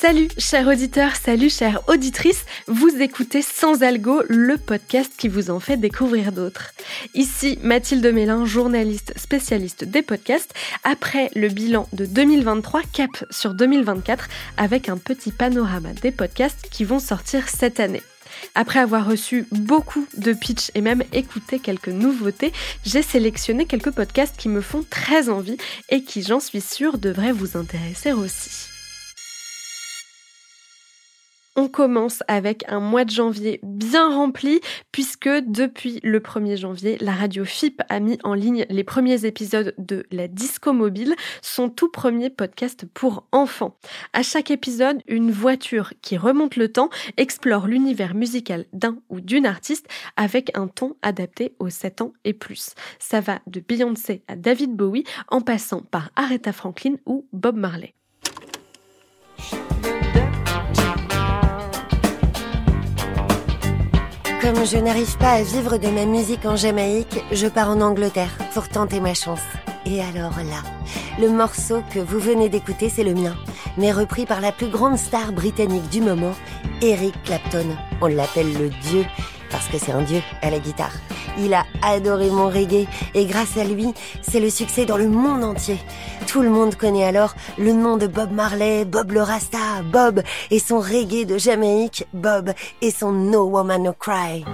Salut chers auditeurs, salut chères auditrices, vous écoutez Sans Algo, le podcast qui vous en fait découvrir d'autres. Ici Mathilde Mélin, journaliste spécialiste des podcasts, après le bilan de 2023, cap sur 2024 avec un petit panorama des podcasts qui vont sortir cette année. Après avoir reçu beaucoup de pitch et même écouté quelques nouveautés, j'ai sélectionné quelques podcasts qui me font très envie et qui, j'en suis sûre, devraient vous intéresser aussi. On commence avec un mois de janvier bien rempli puisque depuis le 1er janvier, la radio FIP a mis en ligne les premiers épisodes de La Disco Mobile, son tout premier podcast pour enfants. À chaque épisode, une voiture qui remonte le temps explore l'univers musical d'un ou d'une artiste avec un ton adapté aux 7 ans et plus. Ça va de Beyoncé à David Bowie en passant par Aretha Franklin ou Bob Marley. Comme je n'arrive pas à vivre de ma musique en Jamaïque, je pars en Angleterre pour tenter ma chance. Et alors là, le morceau que vous venez d'écouter, c'est le mien, mais repris par la plus grande star britannique du moment, Eric Clapton. On l'appelle le dieu parce que c'est un dieu à la guitare. Il a adoré mon reggae et grâce à lui, c'est le succès dans le monde entier. Tout le monde connaît alors le nom de Bob Marley, Bob le Rasta, Bob et son reggae de Jamaïque, Bob et son No Woman No Cry.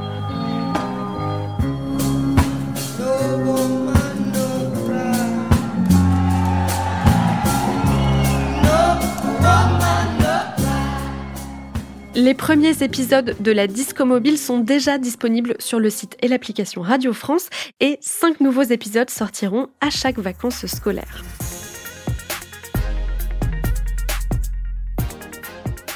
Les premiers épisodes de la Disco Mobile sont déjà disponibles sur le site et l'application Radio France et cinq nouveaux épisodes sortiront à chaque vacances scolaires.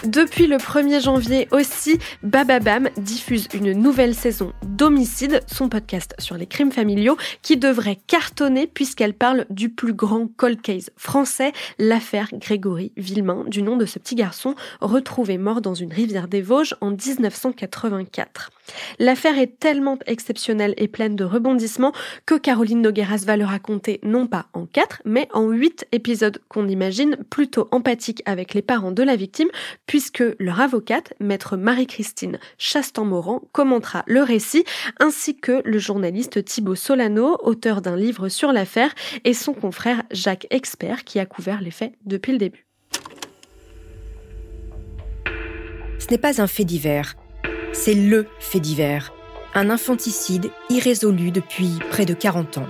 Depuis le 1er janvier aussi, Bababam diffuse une nouvelle saison d'Homicide, son podcast sur les crimes familiaux, qui devrait cartonner puisqu'elle parle du plus grand cold case français, l'affaire Grégory Villemain, du nom de ce petit garçon retrouvé mort dans une rivière des Vosges en 1984. L'affaire est tellement exceptionnelle et pleine de rebondissements que Caroline Nogueras va le raconter non pas en quatre, mais en huit épisodes qu'on imagine plutôt empathiques avec les parents de la victime, puisque leur avocate, maître Marie-Christine Chastan-Morand, commentera le récit, ainsi que le journaliste Thibaut Solano, auteur d'un livre sur l'affaire, et son confrère Jacques Expert, qui a couvert les faits depuis le début. Ce n'est pas un fait divers c'est LE fait divers, un infanticide irrésolu depuis près de 40 ans.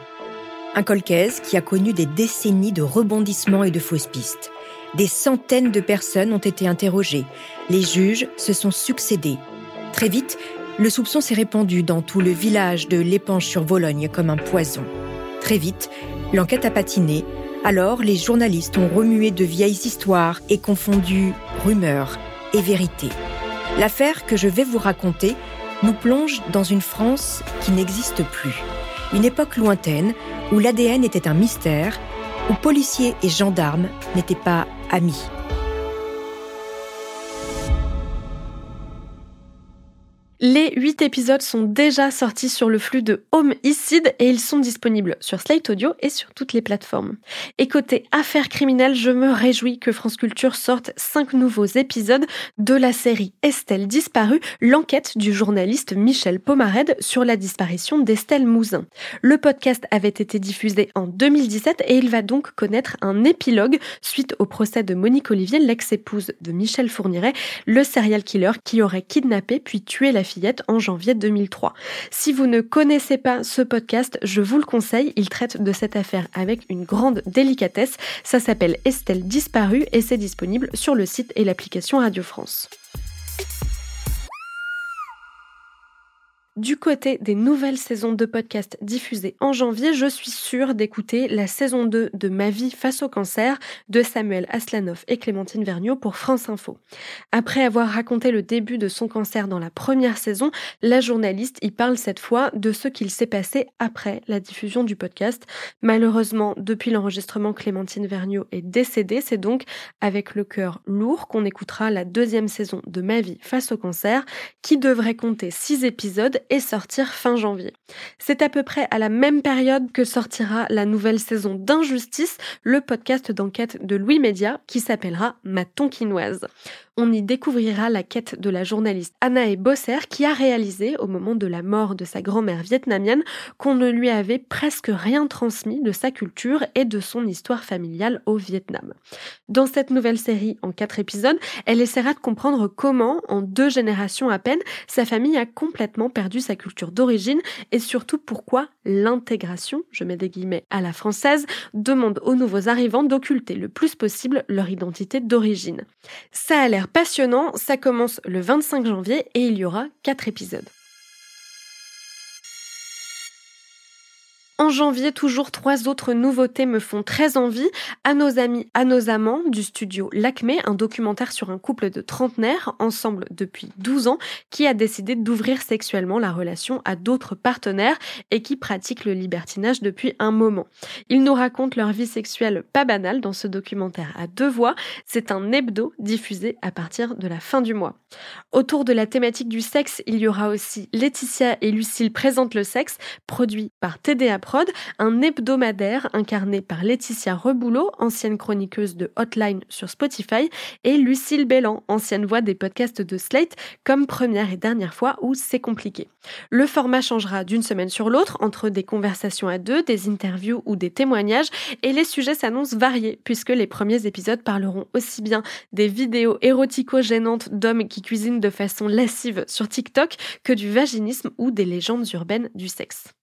Un colcaise qui a connu des décennies de rebondissements et de fausses pistes. Des centaines de personnes ont été interrogées. Les juges se sont succédés. Très vite, le soupçon s'est répandu dans tout le village de l'Épanche sur Vologne comme un poison. Très vite, l'enquête a patiné. Alors, les journalistes ont remué de vieilles histoires et confondu rumeurs et vérité. L'affaire que je vais vous raconter nous plonge dans une France qui n'existe plus. Une époque lointaine où l'ADN était un mystère, où policiers et gendarmes n'étaient pas amis. Les 8 épisodes sont déjà sortis sur le flux de Homicide et ils sont disponibles sur Slate Audio et sur toutes les plateformes. Et côté affaires criminelles, je me réjouis que France Culture sorte 5 nouveaux épisodes de la série Estelle disparue, l'enquête du journaliste Michel Pomared sur la disparition d'Estelle Mouzin. Le podcast avait été diffusé en 2017 et il va donc connaître un épilogue suite au procès de Monique Olivier, l'ex-épouse de Michel Fourniret, le serial killer qui aurait kidnappé puis tué la en janvier 2003. Si vous ne connaissez pas ce podcast, je vous le conseille, il traite de cette affaire avec une grande délicatesse. Ça s'appelle Estelle disparue et c'est disponible sur le site et l'application Radio France. Du côté des nouvelles saisons de podcast diffusées en janvier, je suis sûre d'écouter la saison 2 de Ma vie face au cancer de Samuel Aslanov et Clémentine Vergniaud pour France Info. Après avoir raconté le début de son cancer dans la première saison, la journaliste y parle cette fois de ce qu'il s'est passé après la diffusion du podcast. Malheureusement, depuis l'enregistrement, Clémentine Vergniaud est décédée. C'est donc avec le cœur lourd qu'on écoutera la deuxième saison de Ma vie face au cancer qui devrait compter six épisodes et sortir fin janvier. C'est à peu près à la même période que sortira la nouvelle saison d'Injustice, le podcast d'enquête de Louis Média qui s'appellera Ma Tonquinoise on y découvrira la quête de la journaliste Anna Bosser qui a réalisé, au moment de la mort de sa grand-mère vietnamienne, qu'on ne lui avait presque rien transmis de sa culture et de son histoire familiale au Vietnam. Dans cette nouvelle série, en quatre épisodes, elle essaiera de comprendre comment, en deux générations à peine, sa famille a complètement perdu sa culture d'origine et surtout pourquoi l'intégration, je mets des guillemets à la française, demande aux nouveaux arrivants d'occulter le plus possible leur identité d'origine. Ça a l'air passionnant, ça commence le 25 janvier et il y aura 4 épisodes. En janvier, toujours trois autres nouveautés me font très envie. À nos amis, à nos amants du studio Lacmé, un documentaire sur un couple de trentenaires, ensemble depuis 12 ans, qui a décidé d'ouvrir sexuellement la relation à d'autres partenaires et qui pratique le libertinage depuis un moment. Ils nous racontent leur vie sexuelle pas banale dans ce documentaire à deux voix. C'est un hebdo diffusé à partir de la fin du mois. Autour de la thématique du sexe, il y aura aussi Laetitia et Lucille présentent le sexe, produit par TDA un hebdomadaire incarné par Laetitia Reboulot, ancienne chroniqueuse de Hotline sur Spotify, et Lucille Bellan, ancienne voix des podcasts de Slate, comme première et dernière fois où c'est compliqué. Le format changera d'une semaine sur l'autre entre des conversations à deux, des interviews ou des témoignages, et les sujets s'annoncent variés, puisque les premiers épisodes parleront aussi bien des vidéos érotico-gênantes d'hommes qui cuisinent de façon lascive sur TikTok que du vaginisme ou des légendes urbaines du sexe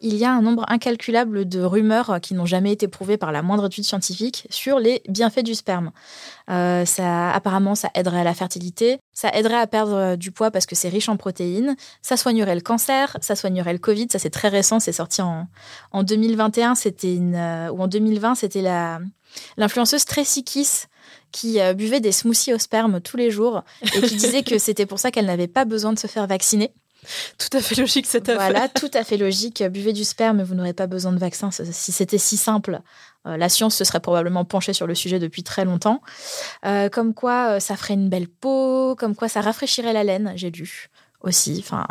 il y a un nombre incalculable de rumeurs qui n'ont jamais été prouvées par la moindre étude scientifique sur les bienfaits du sperme. Euh, ça, apparemment, ça aiderait à la fertilité, ça aiderait à perdre du poids parce que c'est riche en protéines, ça soignerait le cancer, ça soignerait le Covid. Ça, c'est très récent, c'est sorti en, en 2021, c'était une, euh, ou en 2020, c'était la, l'influenceuse Tracy Kiss qui euh, buvait des smoothies au sperme tous les jours et qui disait que c'était pour ça qu'elle n'avait pas besoin de se faire vacciner. Tout à fait logique cette affaire. Voilà, tout à fait logique. Buvez du sperme, vous n'aurez pas besoin de vaccin. Si c'était si simple, euh, la science se serait probablement penchée sur le sujet depuis très longtemps. Euh, comme quoi, euh, ça ferait une belle peau, comme quoi ça rafraîchirait la laine, j'ai lu aussi. Enfin,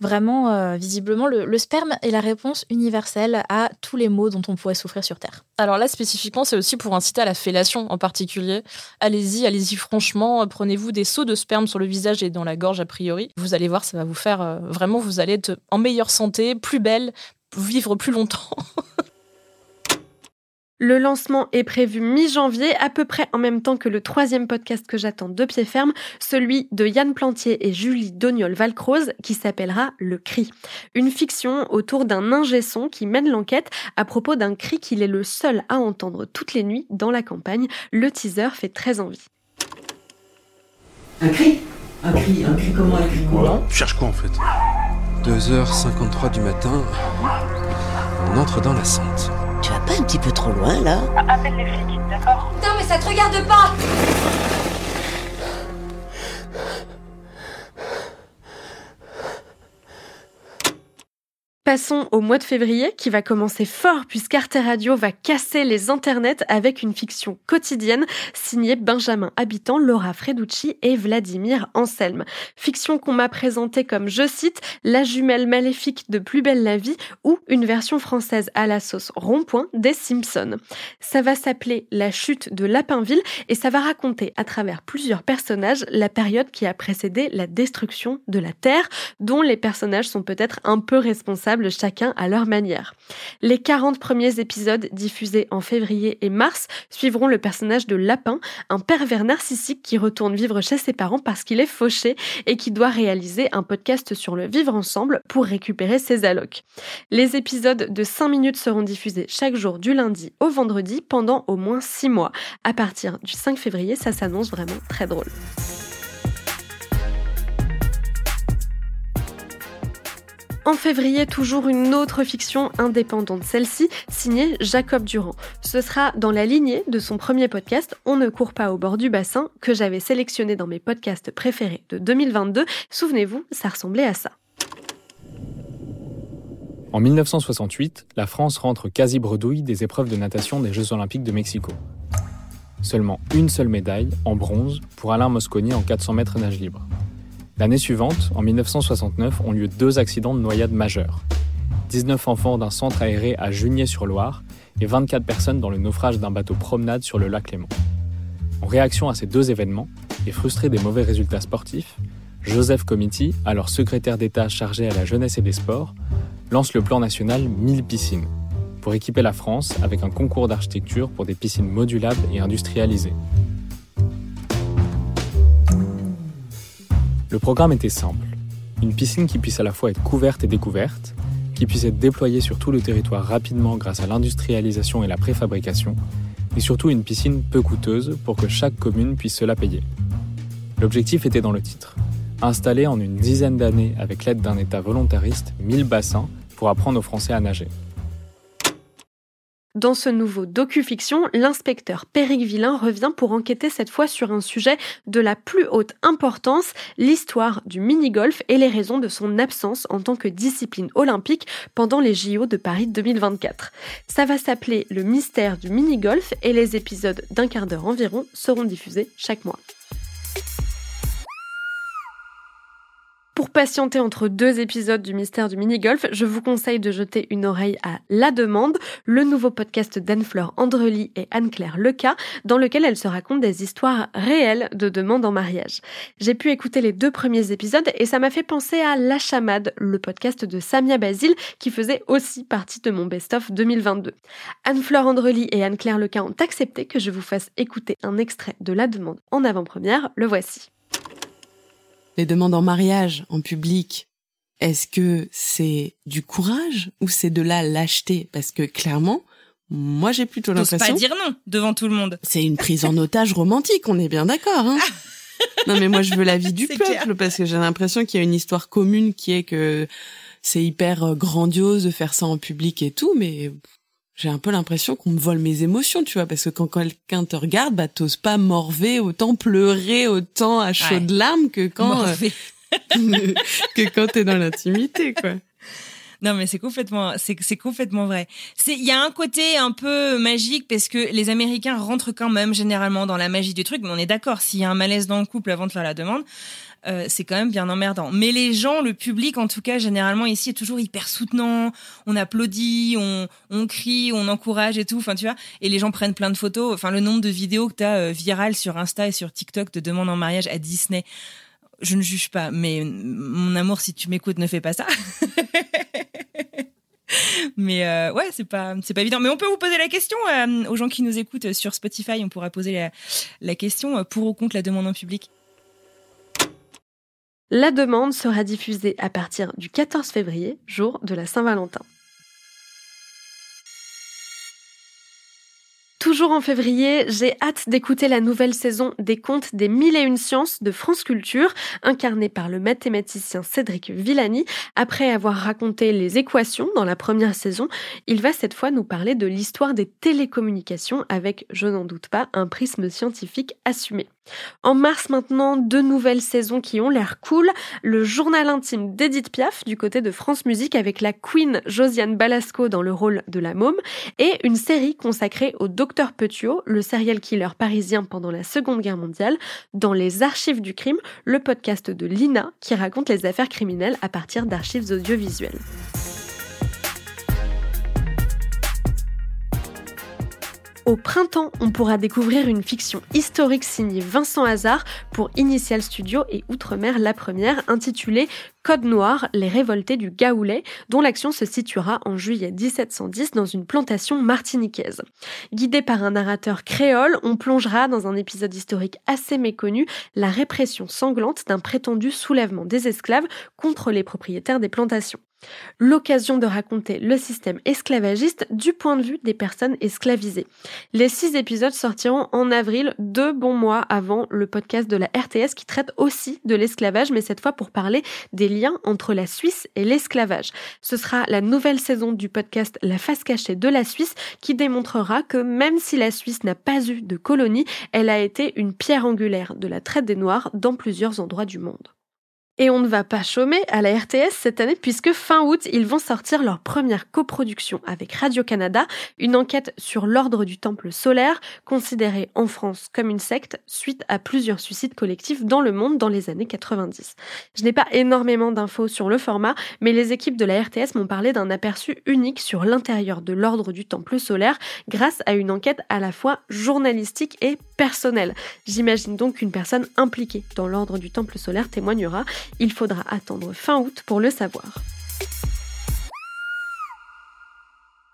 Vraiment, euh, visiblement, le, sperme est la réponse universelle à tous les maux dont on pourrait souffrir sur Terre. Alors là, spécifiquement, c'est aussi pour inciter à la fellation en particulier. Allez-y, allez-y franchement, prenez-vous des seaux de sperme sur le visage et dans la gorge a priori. Vous allez voir, ça va vous faire euh, vraiment, vous allez être en meilleure santé, plus belle, vivre plus longtemps. Le lancement est prévu mi-janvier, à peu près en même temps que le troisième podcast que j'attends de pied ferme, celui de Yann Plantier et Julie Doniol-Valcroze, qui s'appellera Le Cri. Une fiction autour d'un ingé son qui mène l'enquête à propos d'un cri qu'il est le seul à entendre toutes les nuits dans la campagne. Le teaser fait très envie. Un cri? Un cri, un cri comment Un cri? Comment? Tu cherches quoi en fait? 2h53 du matin, on entre dans la Sente. Pas un petit peu trop loin là. Appelle les flics, d'accord? Putain, mais ça te regarde pas Passons au mois de février qui va commencer fort puisqu'Arte Radio va casser les internets avec une fiction quotidienne signée Benjamin Habitant, Laura Freducci et Vladimir Anselme. Fiction qu'on m'a présentée comme, je cite, la jumelle maléfique de Plus belle la vie ou une version française à la sauce rond-point des Simpsons. Ça va s'appeler La chute de Lapinville et ça va raconter à travers plusieurs personnages la période qui a précédé la destruction de la Terre dont les personnages sont peut-être un peu responsables chacun à leur manière. Les 40 premiers épisodes diffusés en février et mars suivront le personnage de Lapin, un pervers narcissique qui retourne vivre chez ses parents parce qu'il est fauché et qui doit réaliser un podcast sur le vivre ensemble pour récupérer ses allocs. Les épisodes de 5 minutes seront diffusés chaque jour du lundi au vendredi pendant au moins 6 mois. À partir du 5 février, ça s'annonce vraiment très drôle. En février, toujours une autre fiction indépendante, celle-ci signée Jacob Durand. Ce sera dans la lignée de son premier podcast On ne court pas au bord du bassin que j'avais sélectionné dans mes podcasts préférés de 2022. Souvenez-vous, ça ressemblait à ça. En 1968, la France rentre quasi bredouille des épreuves de natation des Jeux Olympiques de Mexico. Seulement une seule médaille, en bronze, pour Alain Mosconi en 400 mètres nage libre. L'année suivante, en 1969, ont lieu deux accidents de noyade majeurs. 19 enfants d'un centre aéré à Junier-sur-Loire et 24 personnes dans le naufrage d'un bateau promenade sur le lac Léman. En réaction à ces deux événements, et frustré des mauvais résultats sportifs, Joseph Comiti, alors secrétaire d'État chargé à la jeunesse et des sports, lance le plan national 1000 piscines pour équiper la France avec un concours d'architecture pour des piscines modulables et industrialisées. Le programme était simple. Une piscine qui puisse à la fois être couverte et découverte, qui puisse être déployée sur tout le territoire rapidement grâce à l'industrialisation et la préfabrication, et surtout une piscine peu coûteuse pour que chaque commune puisse se la payer. L'objectif était dans le titre. Installer en une dizaine d'années avec l'aide d'un État volontariste 1000 bassins pour apprendre aux Français à nager. Dans ce nouveau docu-fiction, l'inspecteur Péric Villain revient pour enquêter cette fois sur un sujet de la plus haute importance, l'histoire du mini-golf et les raisons de son absence en tant que discipline olympique pendant les JO de Paris 2024. Ça va s'appeler Le mystère du mini-golf et les épisodes d'un quart d'heure environ seront diffusés chaque mois. Pour patienter entre deux épisodes du mystère du mini-golf, je vous conseille de jeter une oreille à La Demande, le nouveau podcast d'Anne-Fleur Andrely et Anne-Claire Leca, dans lequel elles se racontent des histoires réelles de demandes en mariage. J'ai pu écouter les deux premiers épisodes et ça m'a fait penser à La Chamade, le podcast de Samia Basile, qui faisait aussi partie de mon best-of 2022. Anne-Fleur Andrely et Anne-Claire Leca ont accepté que je vous fasse écouter un extrait de La Demande en avant-première, le voici les demandes en mariage en public, est-ce que c'est du courage ou c'est de la lâcheté? Parce que clairement, moi j'ai plutôt l'impression. pas dire non devant tout le monde. C'est une prise en otage romantique, on est bien d'accord. Hein non mais moi je veux la vie du peuple parce que j'ai l'impression qu'il y a une histoire commune qui est que c'est hyper euh, grandiose de faire ça en public et tout, mais j'ai un peu l'impression qu'on me vole mes émotions, tu vois, parce que quand quelqu'un te regarde, bah t'oses pas morver, autant pleurer, autant à chaudes larmes que quand euh, que quand t'es dans l'intimité, quoi. Non, mais c'est complètement, c'est, c'est complètement vrai. C'est, il y a un côté un peu magique parce que les Américains rentrent quand même généralement dans la magie du truc, mais on est d'accord, s'il y a un malaise dans le couple avant de faire la demande, euh, c'est quand même bien emmerdant. Mais les gens, le public en tout cas, généralement ici est toujours hyper soutenant. On applaudit, on, on crie, on encourage et tout. Enfin, tu vois. Et les gens prennent plein de photos. Enfin, le nombre de vidéos que t'as euh, virales sur Insta et sur TikTok de demandes en mariage à Disney. Je ne juge pas, mais mon amour, si tu m'écoutes, ne fais pas ça. mais euh, ouais, c'est pas c'est pas évident. Mais on peut vous poser la question aux gens qui nous écoutent sur Spotify. On pourra poser la, la question pour ou contre la demande en public. La demande sera diffusée à partir du 14 février, jour de la Saint-Valentin. Toujours en février, j'ai hâte d'écouter la nouvelle saison des contes des mille et une sciences de France Culture, incarnée par le mathématicien Cédric Villani. Après avoir raconté les équations dans la première saison, il va cette fois nous parler de l'histoire des télécommunications avec, je n'en doute pas, un prisme scientifique assumé. En mars maintenant, deux nouvelles saisons qui ont l'air cool. Le journal intime d'Edith Piaf du côté de France Musique avec la Queen Josiane Balasco dans le rôle de la môme et une série consacrée au docteur Petiot, le serial killer parisien pendant la Seconde Guerre mondiale, dans les archives du crime, le podcast de Lina qui raconte les affaires criminelles à partir d'archives audiovisuelles. Au printemps, on pourra découvrir une fiction historique signée Vincent Hazard pour Initial Studio et Outre-mer la première, intitulée Code Noir, les révoltés du Gaoulet, dont l'action se situera en juillet 1710 dans une plantation martiniquaise. Guidé par un narrateur créole, on plongera dans un épisode historique assez méconnu, la répression sanglante d'un prétendu soulèvement des esclaves contre les propriétaires des plantations. L'occasion de raconter le système esclavagiste du point de vue des personnes esclavisées. Les six épisodes sortiront en avril, deux bons mois avant le podcast de la RTS qui traite aussi de l'esclavage, mais cette fois pour parler des liens entre la Suisse et l'esclavage. Ce sera la nouvelle saison du podcast La face cachée de la Suisse qui démontrera que même si la Suisse n'a pas eu de colonie, elle a été une pierre angulaire de la traite des Noirs dans plusieurs endroits du monde. Et on ne va pas chômer à la RTS cette année puisque fin août, ils vont sortir leur première coproduction avec Radio-Canada, une enquête sur l'ordre du temple solaire, considéré en France comme une secte suite à plusieurs suicides collectifs dans le monde dans les années 90. Je n'ai pas énormément d'infos sur le format, mais les équipes de la RTS m'ont parlé d'un aperçu unique sur l'intérieur de l'ordre du temple solaire grâce à une enquête à la fois journalistique et personnelle. J'imagine donc qu'une personne impliquée dans l'ordre du temple solaire témoignera il faudra attendre fin août pour le savoir.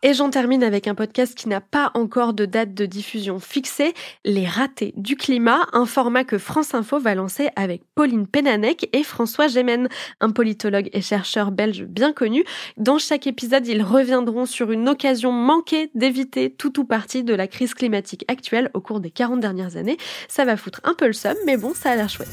Et j'en termine avec un podcast qui n'a pas encore de date de diffusion fixée, Les ratés du climat, un format que France Info va lancer avec Pauline Pénanec et François Gémen, un politologue et chercheur belge bien connu. Dans chaque épisode, ils reviendront sur une occasion manquée d'éviter tout ou partie de la crise climatique actuelle au cours des 40 dernières années. Ça va foutre un peu le somme, mais bon, ça a l'air chouette.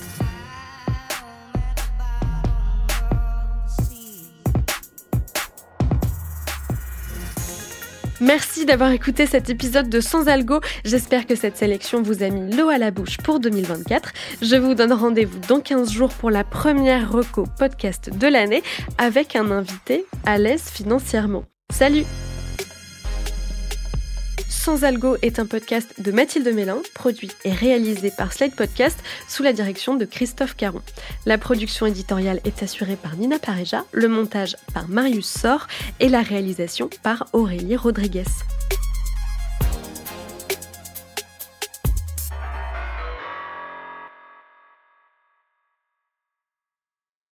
Merci d'avoir écouté cet épisode de Sans Algo. J'espère que cette sélection vous a mis l'eau à la bouche pour 2024. Je vous donne rendez-vous dans 15 jours pour la première reco podcast de l'année avec un invité à l'aise financièrement. Salut sans Algo est un podcast de Mathilde Mélin, produit et réalisé par Slide Podcast sous la direction de Christophe Caron. La production éditoriale est assurée par Nina Pareja, le montage par Marius Sor et la réalisation par Aurélie Rodriguez.